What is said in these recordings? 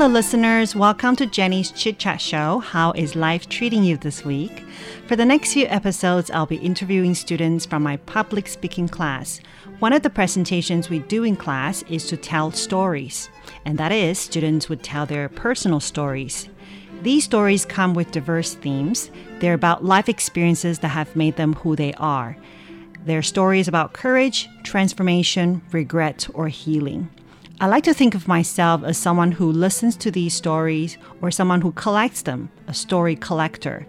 Hello, listeners. Welcome to Jenny's Chit Chat Show. How is life treating you this week? For the next few episodes, I'll be interviewing students from my public speaking class. One of the presentations we do in class is to tell stories, and that is, students would tell their personal stories. These stories come with diverse themes. They're about life experiences that have made them who they are. They're stories about courage, transformation, regret, or healing. I like to think of myself as someone who listens to these stories or someone who collects them, a story collector.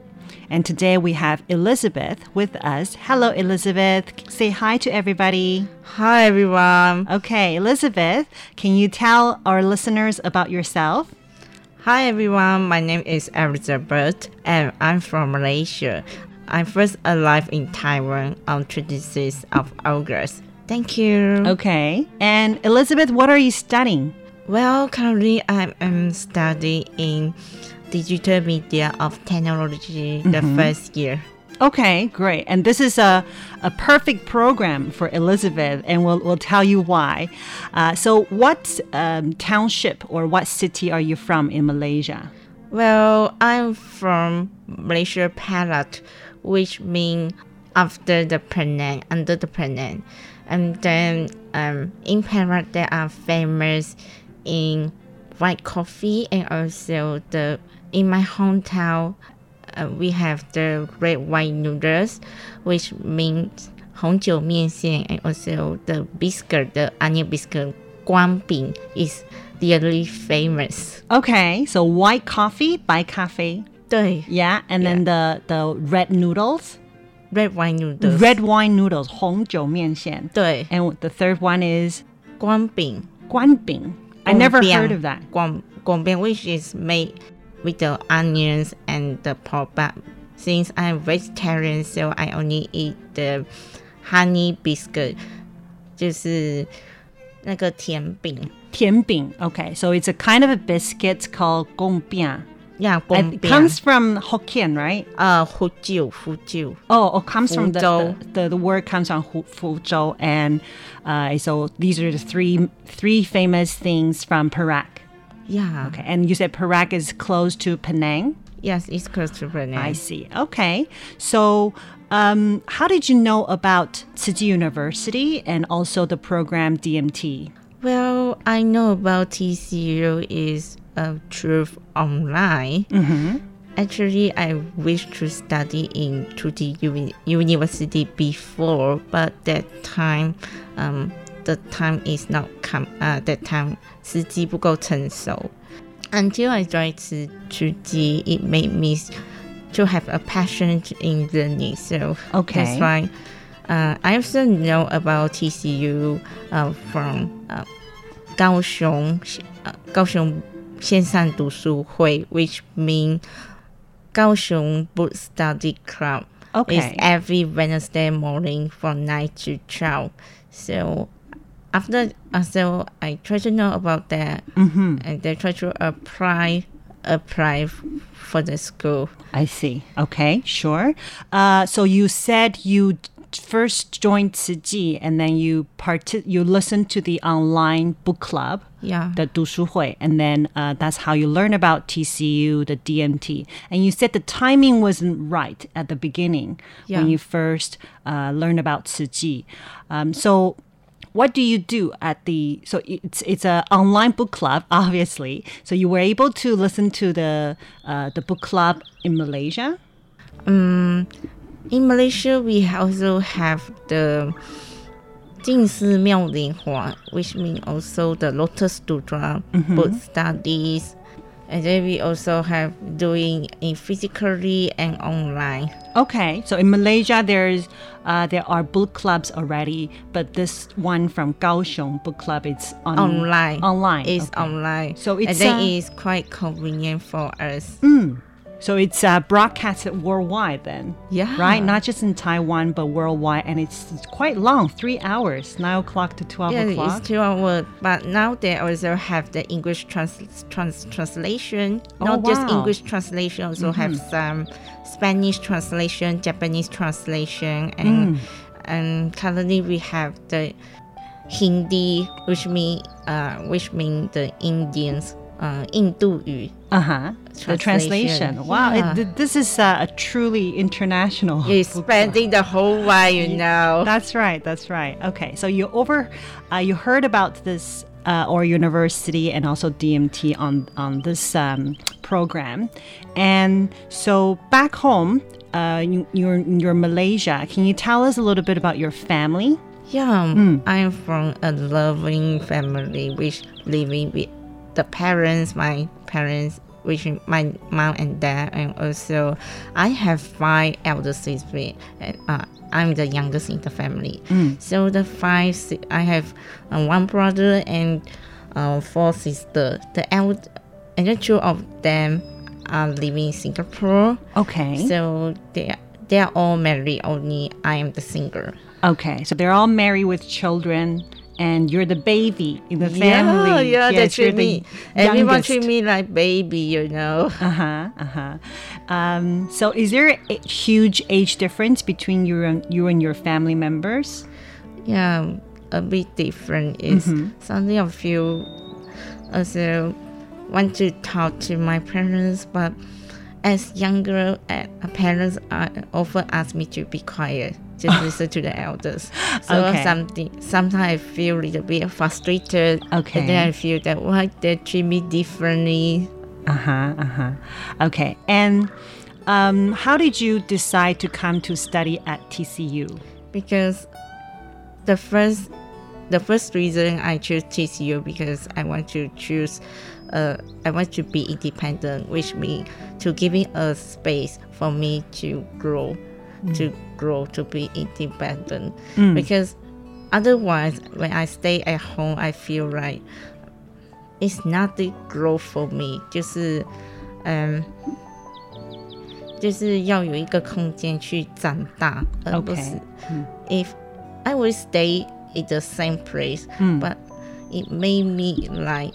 And today we have Elizabeth with us. Hello, Elizabeth. Say hi to everybody. Hi everyone. Okay, Elizabeth, can you tell our listeners about yourself? Hi everyone. My name is Elizabeth and I'm from Malaysia. I first arrived in Taiwan on 26th of August. Thank you. Okay. And Elizabeth, what are you studying? Well, currently I am studying in digital media of technology the first year. Okay, great. And this is a, a perfect program for Elizabeth, and we'll, we'll tell you why. Uh, so, what um, township or what city are you from in Malaysia? Well, I'm from Malaysia Perak, which means after the Penang, under the Penang. And then um, in Perak, there are famous in white coffee and also the in my hometown, uh, we have the red white noodles, which means 红酒面线 and also the biscuit, the onion biscuit, 光饼 is really famous. Okay, so white coffee by cafe. 对 Yeah, and then the, the red noodles, red wine noodles. red wine noodles, 红酒面线.对 And the third one is 光饼 guanbing. I never 光饼 heard of that. 光光饼 which is made with the onions and the pork but since I'm vegetarian so I only eat the honey biscuit 就是那个甜饼甜饼. Okay, so it's a kind of a biscuit called gongbiang. Yeah, Bombian. It comes from Hokkien, right? Uh, Hujiu, Hujiu. Oh, it comes from the, the, the, word comes from Fuzhou, and uh, so these are the three three famous things from Perak. Yeah. Okay, and you said Perak is close to Penang. Yes, it's close to Penang. I see. Okay, so. Um, how did you know about Tzu Chi University and also the program DMT? Well, I know about TCU is of truth online. Mm-hmm. Actually, I wish to study in Tzu Chi uni- university before, but that time, um, the time is not come. Uh, that time 时机不够成熟。Until I joined Tzu Chi, it made me to have a passion in learning. So okay. that's why uh, I also know about TCU uh, from uh, Kaohsiung, uh, Kaohsiung 线上读书会, which mean 高雄 Book Study Club. Okay. It's every Wednesday morning from 9 to 12. So after uh, so I try to know about that, Mm-hmm. and then try to apply apply f- for the school. I see. Okay, sure. Uh, so you said you d- first joined Tzu Chi and then you part you listened to the online book club, yeah, the and then uh, that's how you learn about TCU, the DMT. And you said the timing wasn't right at the beginning yeah. when you first uh, learned about Tzu Chi. Um, so what do you do at the so it's it's an online book club obviously so you were able to listen to the uh, the book club in malaysia um, in Malaysia, we also have the Jingsi Miao Ling Hua, which means also the Lotus Sutra, mm-hmm. Studies, and then we also have doing in physically and online. Okay, so in Malaysia, there's uh, there are book clubs already, but this one from Kaohsiung Book Club it's on, online. Online, it's okay. online. So it's and then uh, it's quite convenient for us. Mm so it's uh, broadcasted worldwide then Yeah. right not just in taiwan but worldwide and it's, it's quite long three hours nine o'clock to 12 Yeah, o'clock it's two hours. But now they also have the English trans, trans translation. Oh, Not just wow. Mm-hmm. English translation, also have some Spanish translation, Japanese translation, Mm. and and currently we have the Hindi, which mean uh, which mean the Indians, uh, 印度语. uh-huh the Translation. translation wow Yeah. it, th- this is uh, a truly international It's book club. spreading the whole world, you know. That's right. That's right. Okay. So you over, uh, you heard about this uh, or university and also DMT on on this um, program, and so back home, uh, you, you're you're Malaysia. Can you tell us a little bit about your family? Yeah, Hmm. I'm from a loving family which living with the parents, my parents, which is my mom and dad, and also I have five elder siblings. And, uh, I'm the youngest in the family. Hmm. So the five, I have uh, one brother and uh, four sisters. The elder, and the two of them are living in Singapore. Okay. So they they are all married. Only I am the single. okay. So they're all married with children, and you're the baby in the family. Yeah, yeah, Yes, you're treat me. Everyone treat me like baby, you know. Uh huh. Uh huh. Um, so, is there a huge age difference between you and you and your family members? Yeah, a bit different is Mm-hmm. something I feel also want to talk to my parents, but as younger uh, parents uh, often ask me to be quiet, just listen to the elders. So Okay. something sometimes I feel a little bit frustrated. Okay. And then I feel that why they treat me differently. Uh huh. Uh huh. Okay. And um, how did you decide to come to study at TCU? because the first the first reason I choose TCU because I want to choose uh, I want to be independent which means to giving a space for me to grow to grow to be independent because otherwise when I stay at home I feel like it's not the growth for me 就是嗯就是要有一个空间去长大，而不是 if I would stay in the same place, but it made me like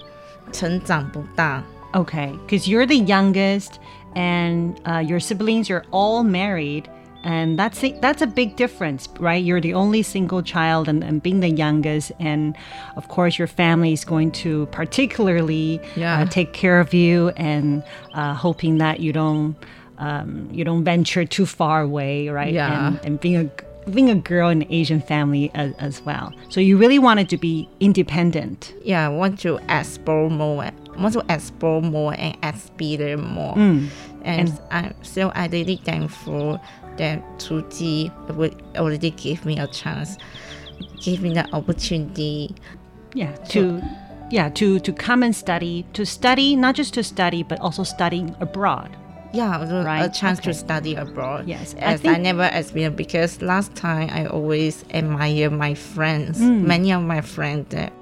成长不大。 Okay, because you're the youngest, and uh, your siblings are all married, and that's a, that's a big difference, right? You're the only single child, and, and being the youngest, and of course, your family is going to particularly Yeah. uh, take care of you, and uh, hoping that you don't um, you don't venture too far away, right? Yeah. And, and being a being a girl in an Asian family as, as well, so you really wanted to be independent. Yeah, I want to explore more. Want to explore more and experience more. Mm. And, I'm so I really thankful that Tzu Chi would already give me a chance, give me the opportunity. yeah to yeah to to come and study to study not just to study but also studying abroad Yeah, also a chance okay. to study abroad. Yes, I as I, think- never experienced because last time I always admire my friends, Hmm. many of my friends. That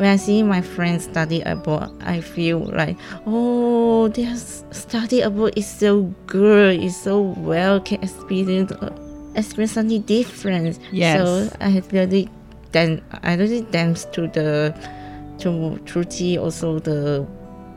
when I see my friends study abroad, I feel like, oh, their study abroad is so good, it's so well, can experience uh, experience something different. Yes. So I really dance. I really dance to the to Tzu Chi also the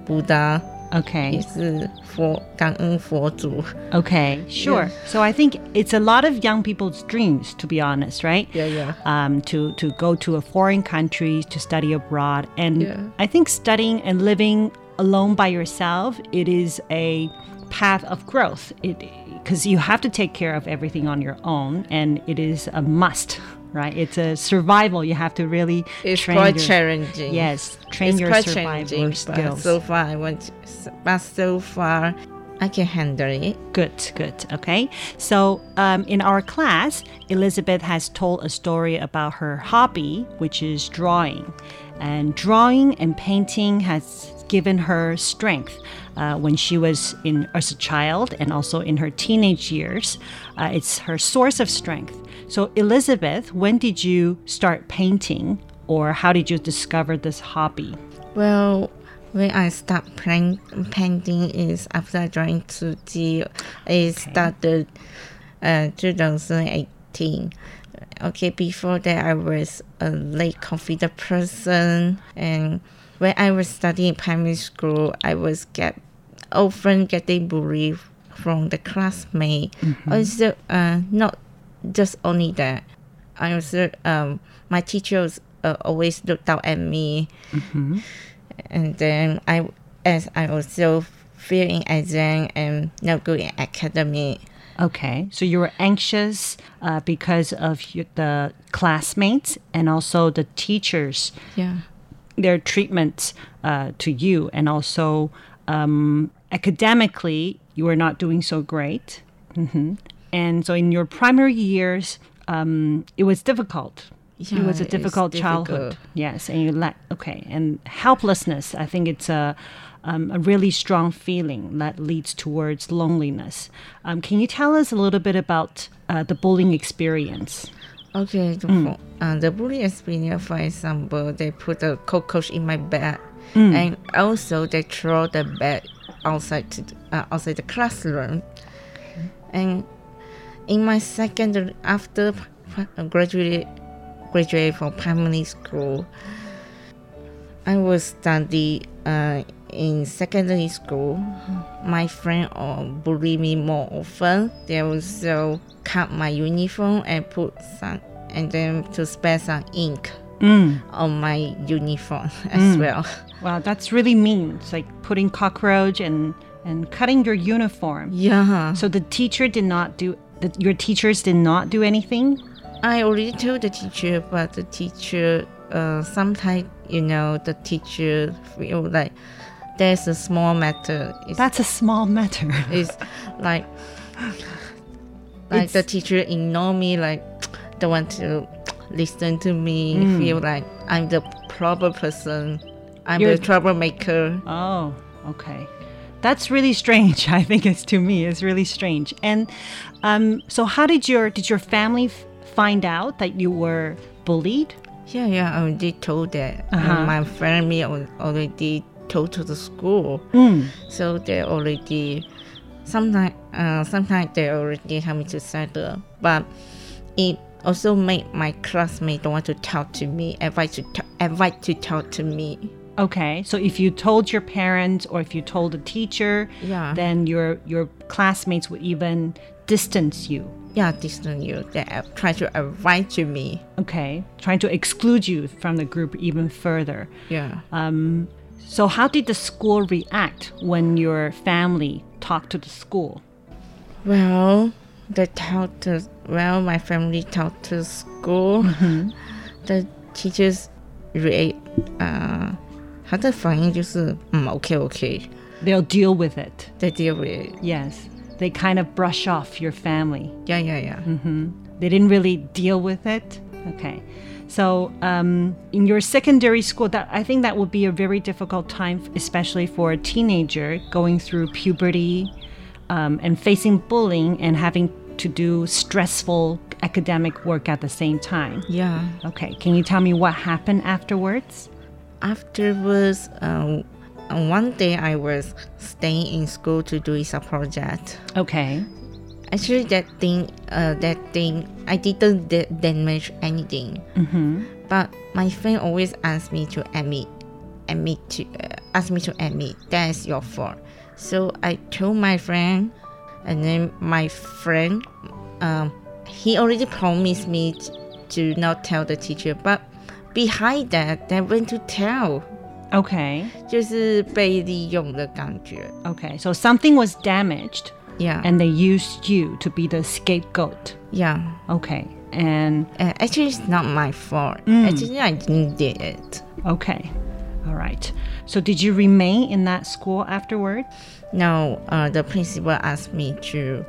Buddha. Okay. 也是佛感恩佛祖。 Okay, sure. So I think it's a lot of young people's dreams, to be honest, right? Yeah, yeah. Um, to to go to a foreign country to study abroad, and Yeah. I think studying and living alone by yourself, it is a path of growth. It because you have to take care of everything on your own, and it is a must, right? It's a survival. You have to really It's train quite your- challenging. Yes, train it's your quite survival skills. so far, I want, but so far, I can handle it. Good, good. Okay. So, um, in our class, Elizabeth has told a story about her hobby, which is drawing. And drawing and painting has given her strength uh, when she was in as a child and also in her teenage years. Uh, it's her source of strength. So, Elizabeth, when did you start painting, or how did you discover this hobby? Well, when I start playing painting is after I joined Tzu Chi. It started uh, 2018. Okay, before that I was a late confident person, and when I was studying primary school, I was get often getting bullied from the classmate. Also, uh, not just only that. I was um, my teachers uh, always looked out at me and then I as I also failing exam and not good in academy. Okay, so you were anxious uh, because of your, the classmates and also the teachers, Yeah. their treatment uh, to you, and also um, academically, you were not doing so great. hmm And so in your primary years, um, it was difficult. Yeah, it was a difficult childhood. difficult. Yes, and you let okay, and helplessness. I think it's a um, a really strong feeling that leads towards loneliness. Um, can you tell us a little bit about uh, the bullying experience? Okay, the, Mm. uh, the bullying experience, for example, they put a cockroach in my bed, Mm. and also they throw the bed outside to the, uh, outside the classroom. And in my secondary, after graduate graduate from primary school, I was study uh, in secondary school. My friend uh, bully me more often. They also cut my uniform and put some, and then to spare some ink Mm. on my uniform as well. Wow, that's really mean. It's like putting cockroach and and cutting your uniform. Yeah. So the teacher did not do. The, your teachers did not do anything. I already told the teacher, but the teacher, uh, sometimes, you know, the teacher feel like there's a small matter. It's, That's a small matter. it's like, like the teacher ignore me, like, don't want to listen to me, Mm. feel like I'm the problem person, I'm You're- the troublemaker. Oh, okay. That's really strange. I think it's to me. It's really strange. And um, so, how did your did your family find out that you were bullied? Yeah, yeah, I already told that. Uh-huh. My family al- already told to the school. Mm. So they already sometimes uh, sometimes they already have me to settle, but it also made my classmate don't want to talk to me, avoid to t- avoid to talk to me. Okay, so if you told your parents or if you told a teacher, Yeah. then your your classmates would even distance you. Yeah, distance you. They uh, try to avoid to me. Okay, trying to exclude you from the group even further. Yeah. Um, so how did the school react when your family talked to the school? Well, they talk to well, my family talked to school. The teachers react. 呃，他的反应就是嗯，OK OK， They'll deal with it. they deal with it. Yes, they kind of brush off your family. Yeah, yeah, yeah. They didn't really deal with it. Okay. So, um, in your secondary school, that I think that would be a very difficult time, especially for a teenager going through puberty um, and facing bullying and having to do stressful academic work at the same time. Yeah. Okay. Can you tell me what happened afterwards? Afterwards, um, one day I was staying in school to do a project. Okay. Actually, that thing, uh, that thing, I didn't da- damage anything. Mm-hmm. but my friend always asks me to admit, admit to uh, ask me to admit that is your fault. So I told my friend, and then my friend, um, he already promised me t- to not tell the teacher, but behind that, they went to tell. Okay. 就是被利用的感觉。 Okay. So something was damaged Yeah. and they used you to be the scapegoat. yeah. Okay. And Uh, actually, it's not my fault. Mm. Actually, I didn't did it. okay. All right. So did you remain in that school afterward? No, uh, the principal asked me to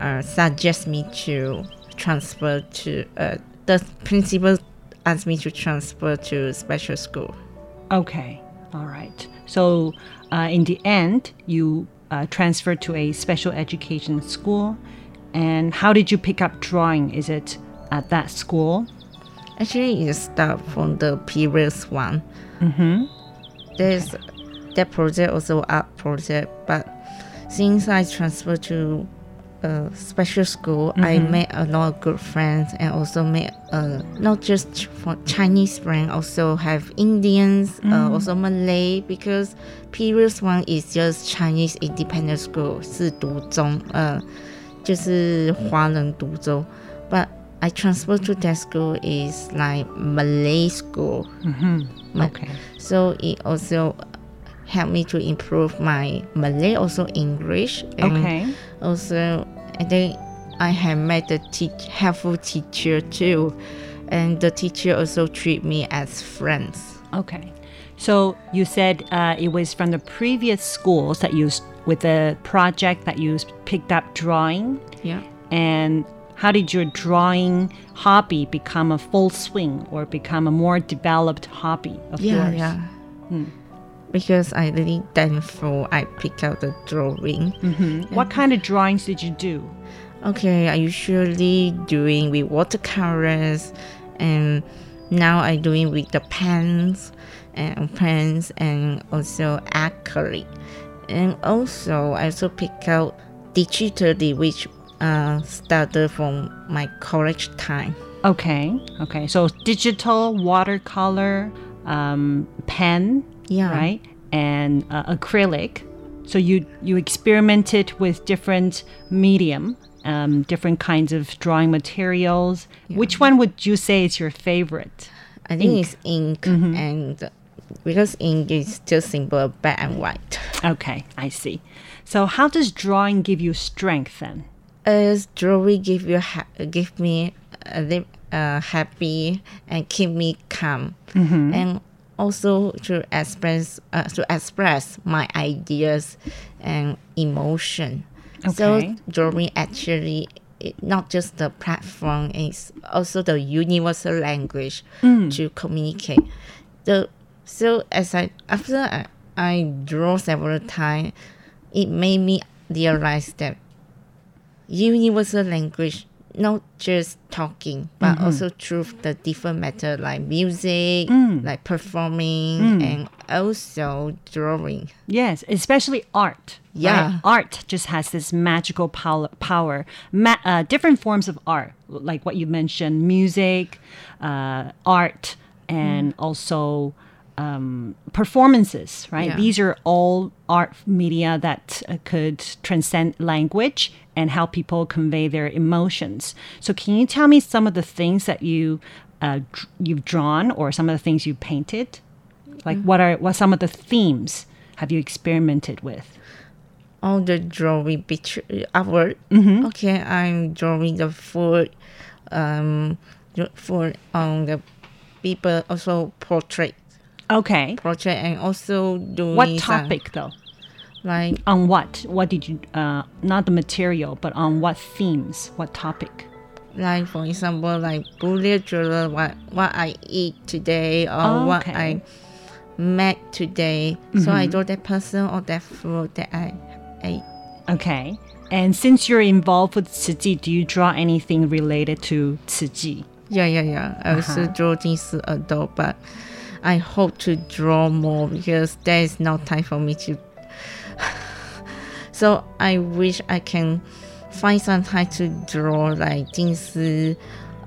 uh, suggest me to transfer to. Uh, the principal asked me to transfer to special school. Okay. All right. So uh, in the end, you uh, transferred to a special education school. And how did you pick up drawing? Is it at that school? Actually, it started from the previous one. Mm-hmm. There's that project also art project, but since I transferred to a special school, I made a lot of good friends and also made uh, not just for Chinese friends, also have Indians, uh, also Malay because previous one is just Chinese independent school 是独中，呃，就是华人独州，but I transferred to that school is like Malay school. Mm-hmm. Okay. So it also helped me to improve my Malay, also English. and Okay. Also, I think I have met a teach, helpful teacher too. And the teacher also treat me as friends. Okay. So you said uh, it was from the previous schools that you, with the project that you picked up drawing. Yeah. And how did your drawing hobby become a full swing or become a more developed hobby of Yeah, yours? yeah. Because I really thankful I picked out the drawing. Mhm. What kind of drawings did you do? Okay, I usually doing with watercolors, and now I doing with the pens and pens and also acrylic, and also I also pick out digitally, which uh, started from my college time. Okay. Okay. So digital, watercolor, um, pen, Yeah. right, and uh, acrylic. So you you experimented with different medium, um, different kinds of drawing materials. Which one would you say is your favorite? I think it's ink, and because ink is just simple black and white. Okay, I see. So how does drawing give you strength then? as drawing give you ha- give me a uh, happy and keep me calm and also to express uh, to express my ideas and emotion. Okay. so drawing actually it, not just the platform it's also the universal language to communicate. The so as i after I, I draw several times it made me realize that universal language not just talking but also through the different method like music like performing and also drawing Yes, especially art. right? Yeah. art just has this magical pow- power. Ma- uh, different forms of art, like what you mentioned, music, uh, art, and also um, performances. Right? Yeah. These are all art media that uh, could transcend language and help people convey their emotions. So, can you tell me some of the things that you uh, you've drawn, or some of the things you painted? Like, what are what some of the themes have you experimented with? all the drawing picture artwork okay i'm drawing the food um the food on the people also portrait Okay. portrait and also doing What some, topic though? like On what? What did you? Uh, not the material, but on what themes? What topic? like for example like bullet journal what what i eat today or Oh, what okay. i met today so i draw that person or that food that i ate Okay. And since you're involved with Chi, do you draw anything related to Chi? yeah yeah yeah i also Uh-huh. draw this adult but I hope to draw more because there is no time for me to. so I wish I can find some time to draw like Jing Si,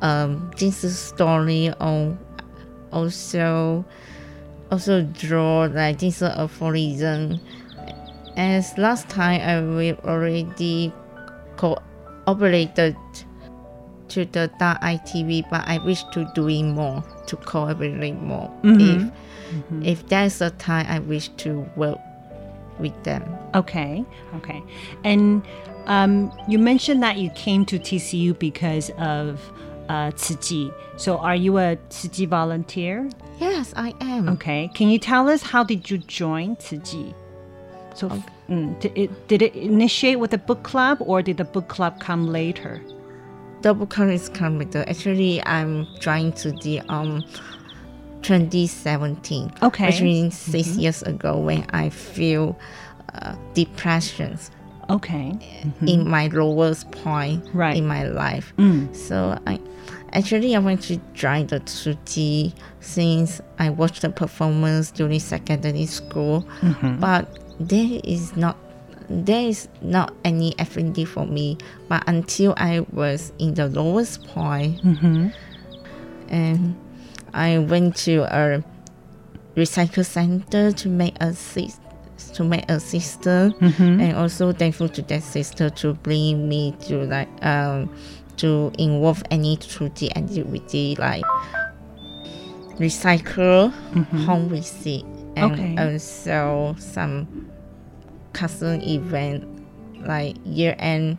um, story or also also draw like Jing Si aphorism. As last time I will already cooperated to the ITV, but I wish to doing more to cooperate more. If if there's a time, I wish to work with them. Okay, okay. And um, you mentioned that you came to TCU because of uh, So are you a Tzu volunteer? Yes, I am. Okay. Can you tell us how did you join Tzu So f- mm, did, it, did it initiate with a book club or did the book club come later? The book club is coming later. Actually, I'm trying to the um 2017. Okay. Which means 6 years ago when I feel uh, depressions Okay. in my lowest point Right. in my life. Mm. So I actually I went to join the Tzu Chi since I watched the performance during secondary school, but there is not there is not any affinity for me. But until I was in the lowest point, mm-hmm. and I went to a recycle center to make a sis- to make a sister, mm-hmm. and also thankful to that sister to bring me to like um to involve any Tzu Chi activity like recycle, mm-hmm. home visit, and Okay. also some custom event like year end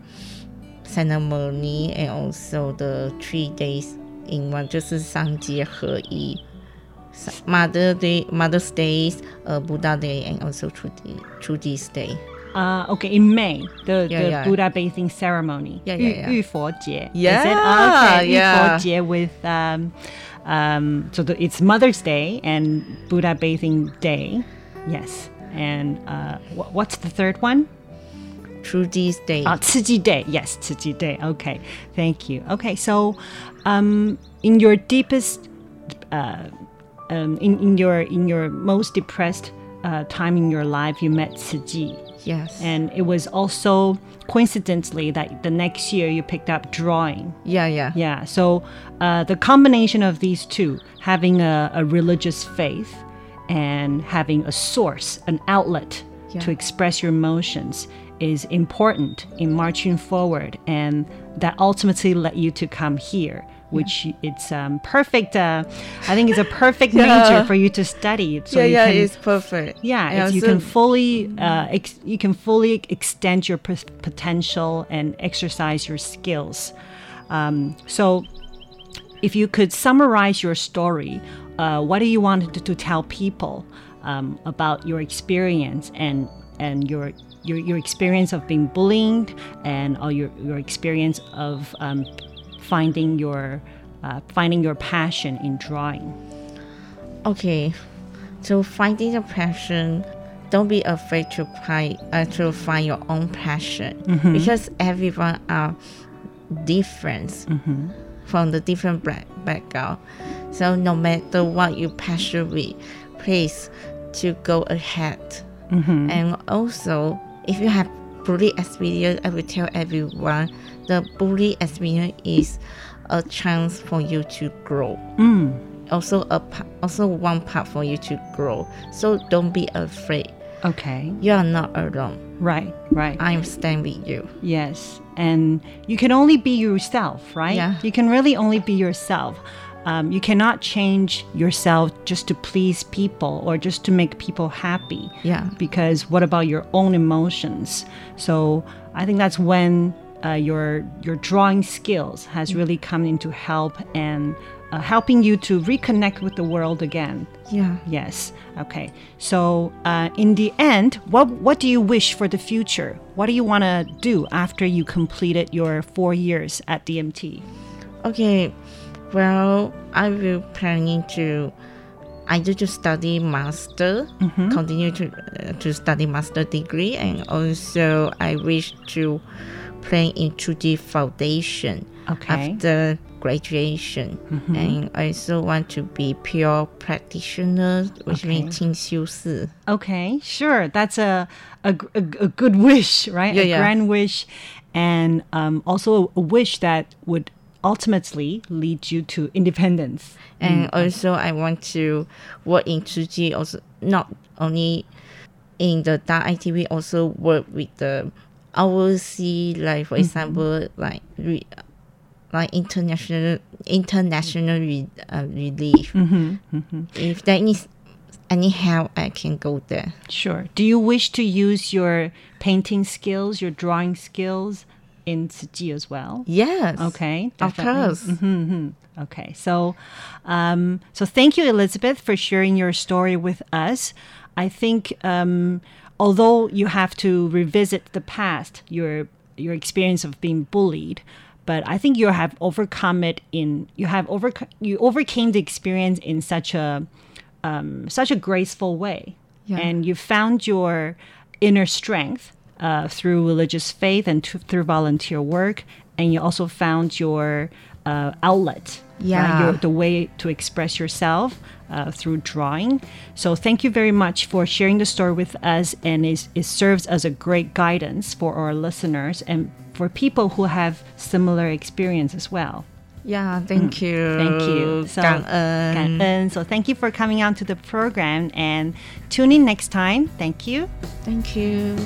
ceremony and also the three days in one 就是三节合一 Mother Day, Mother's Day, uh, Buddha Day, and also Trudy, Trudy's Day. Uh, okay, in May, the, Yeah, the yeah. Buddha bathing ceremony. Yeah, yeah, yeah. 浴佛节. Is it? Yeah, Okay, yeah. 浴佛节 with um, um, so the, it's Mother's Day and Buddha bathing day. Yes. And uh, wh- what's the third one? Trudy's Day. Uh, Tzu Chi Day. Yes, Tzu Chi Day. Okay, thank you. Okay, so um, in your deepest, uh, um, in, in your in your most depressed uh, time in your life, you met Tzu Chi. yes. And it was also coincidentally that the next year you picked up drawing. yeah, yeah. Yeah, so uh, the combination of these two, having a, a religious faith and having a source, an outlet Yeah. to express your emotions, is important in marching forward. And that ultimately led you to come here. Which it's um, perfect. Uh, I think it's a perfect major for you to study. So yeah, yeah, can, it's perfect. yeah, And it's, you can fully uh, ex- you can fully extend your p- potential and exercise your skills. Um, so, if you could summarize your story, uh, what do you want to, to tell people um, about your experience and and your your, your experience of being bullied and all your, your experience of um, finding your uh, finding your passion in drawing? Okay, so finding a passion, don't be afraid to find uh, to find your own passion because everyone are different from the different back- background. So no matter what you passion with, please to go ahead. Mm-hmm. And also, if you have bully experience, I will tell everyone the bully experience is a chance for you to grow mm. also a also one part for you to grow. So don't be afraid. Okay, You are not alone. right, right. I'm stand with you. Yes, and you can only be yourself, right? Yeah. You can really only be yourself. Um, you cannot change yourself just to please people or just to make people happy. Yeah. Because what about your own emotions? So I think that's when uh, your your drawing skills has really come into help and uh, helping you to reconnect with the world again. Yeah. Yes. Okay. So, uh, in the end, what what do you wish for the future? What do you want to do after you completed your four years at DMT? Okay. Well, I will planning to either to study master, continue to uh, to study master degree, and also I wish to plan into the foundation Okay. after graduation mm-hmm. and I also want to be pure practitioner, which okay. means 清修士. Okay, sure. That's a, a, a, a good wish, right? Yeah, a yeah. grand wish. And um, also a wish that would ultimately lead you to independence. And mm-hmm. also, I want to work in Tzu Chi, also not only in the Da Ai TV, also work with the overseas, like for mm-hmm. example, like like international international re, uh, relief. If there is any help, I can go there. Sure. Do you wish to use your painting skills, your drawing skills in Tzu Chi as well? Yes. Okay. Of definitely. course. hmm Okay. So, um, so thank you, Elizabeth, for sharing your story with us. I think um, although you have to revisit the past, your your experience of being bullied, but I think you have overcome it in you have over you overcame the experience in such a um, such a graceful way, Yeah. and you found your inner strength uh, through religious faith and to, through volunteer work, and you also found your uh, outlet, right? Yeah. your, the way to express yourself uh, through drawing. So thank you very much for sharing the story with us, and it, it serves as a great guidance for our listeners and for people who have similar experience as well. Yeah, thank you. Mm. Thank you. So, 感恩。感恩. So thank you for coming out to the program and tune in next time. Thank you. Thank you.